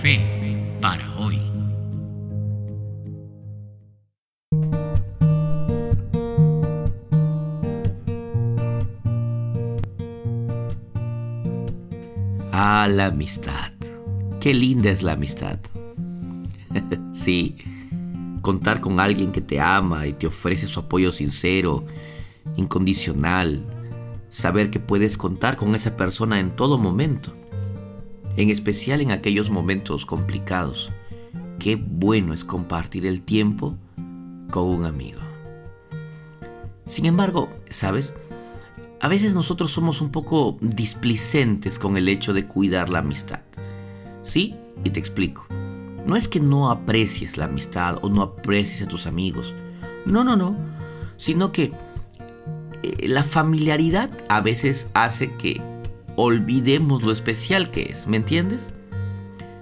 Fe para hoy. Ah, la amistad. Qué linda es la amistad. sí, contar con alguien que te ama y te ofrece su apoyo sincero, incondicional. Saber que puedes contar con esa persona en todo momento en especial en aquellos momentos complicados. Qué bueno es compartir el tiempo con un amigo. Sin embargo, ¿sabes? A veces nosotros somos un poco displicentes con el hecho de cuidar la amistad. ¿Sí? Y te explico. No es que no aprecies la amistad o no aprecies a tus amigos. No, no, no. Sino que eh, la familiaridad a veces hace que olvidemos lo especial que es, ¿me entiendes?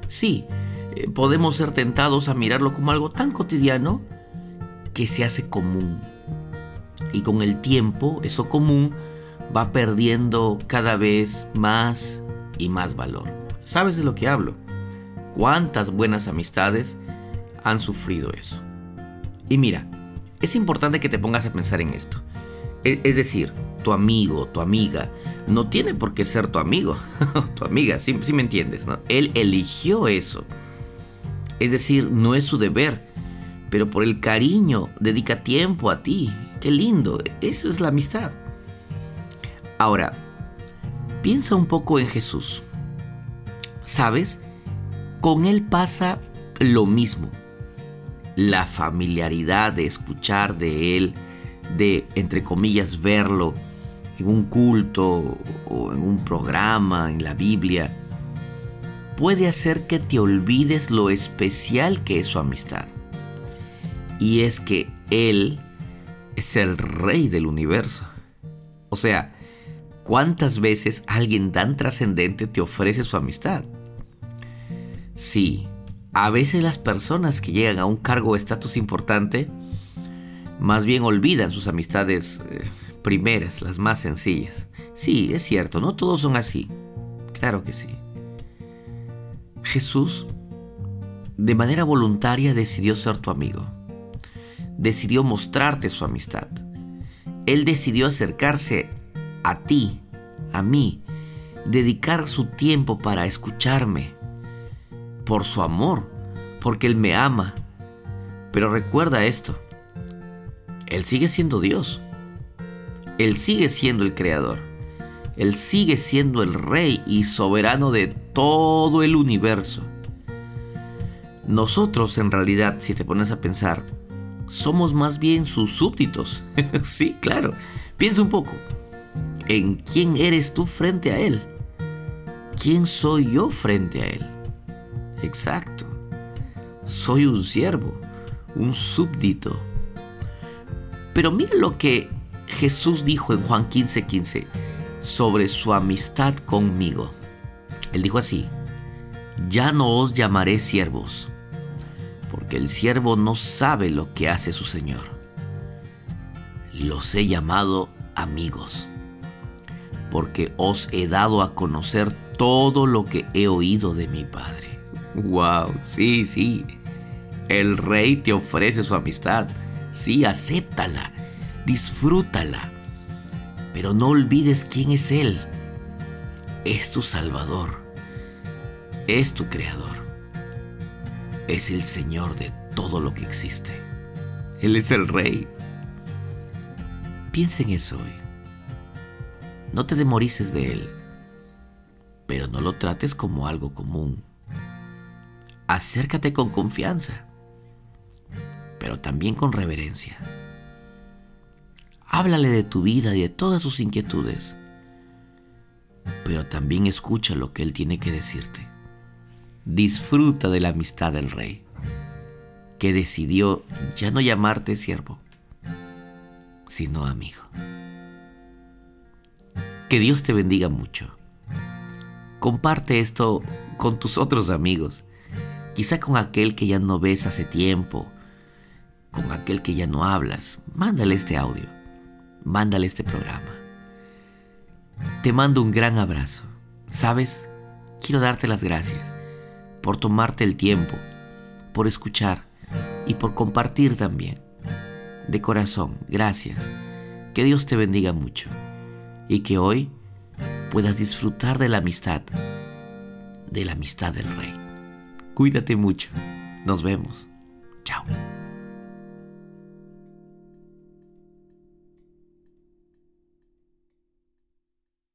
Sí, eh, podemos ser tentados a mirarlo como algo tan cotidiano que se hace común. Y con el tiempo, eso común va perdiendo cada vez más y más valor. ¿Sabes de lo que hablo? ¿Cuántas buenas amistades han sufrido eso? Y mira, es importante que te pongas a pensar en esto. E, es decir, tu amigo, tu amiga, no tiene por qué ser tu amigo, tu amiga, si me entiendes, ¿no? Él eligió eso. Es decir, no es su deber, pero por el cariño dedica tiempo a ti. Qué lindo, eso es la amistad. Ahora, piensa un poco en Jesús. ¿Sabes? Con Él pasa lo mismo. La familiaridad de escuchar de Él, de, entre comillas, verlo en un culto o en un programa, en la Biblia, puede hacer que te olvides lo especial que es su amistad. Y es que Él es el rey del universo. O sea, ¿cuántas veces alguien tan trascendente te ofrece su amistad? Sí, a veces las personas que llegan a un cargo o estatus importante más bien olvidan sus amistades eh, primeras, las más sencillas. Sí, es cierto, no todos son así. Claro que sí. Jesús, de manera voluntaria, decidió ser tu amigo. Decidió mostrarte su amistad. Él decidió acercarse a ti, a mí, dedicar su tiempo para escucharme, por su amor, porque Él me ama. Pero recuerda esto, él sigue siendo Dios. Él sigue siendo el creador. Él sigue siendo el rey y soberano de todo el universo. Nosotros en realidad, si te pones a pensar, somos más bien sus súbditos. sí, claro. Piensa un poco. ¿En quién eres tú frente a Él? ¿Quién soy yo frente a Él? Exacto. Soy un siervo, un súbdito pero mira lo que Jesús dijo en Juan 15:15 15, sobre su amistad conmigo. Él dijo así, ya no os llamaré siervos, porque el siervo no sabe lo que hace su Señor. Los he llamado amigos, porque os he dado a conocer todo lo que he oído de mi Padre. ¡Wow! Sí, sí. El rey te ofrece su amistad Sí, acéptala, disfrútala, pero no olvides quién es Él. Es tu Salvador, es tu Creador, es el Señor de todo lo que existe. Él es el Rey. Piensa en eso hoy. No te demorices de Él, pero no lo trates como algo común. Acércate con confianza pero también con reverencia. Háblale de tu vida y de todas sus inquietudes, pero también escucha lo que Él tiene que decirte. Disfruta de la amistad del Rey, que decidió ya no llamarte siervo, sino amigo. Que Dios te bendiga mucho. Comparte esto con tus otros amigos, quizá con aquel que ya no ves hace tiempo con aquel que ya no hablas, mándale este audio, mándale este programa. Te mando un gran abrazo. ¿Sabes? Quiero darte las gracias por tomarte el tiempo, por escuchar y por compartir también. De corazón, gracias. Que Dios te bendiga mucho y que hoy puedas disfrutar de la amistad, de la amistad del Rey. Cuídate mucho. Nos vemos. Chao.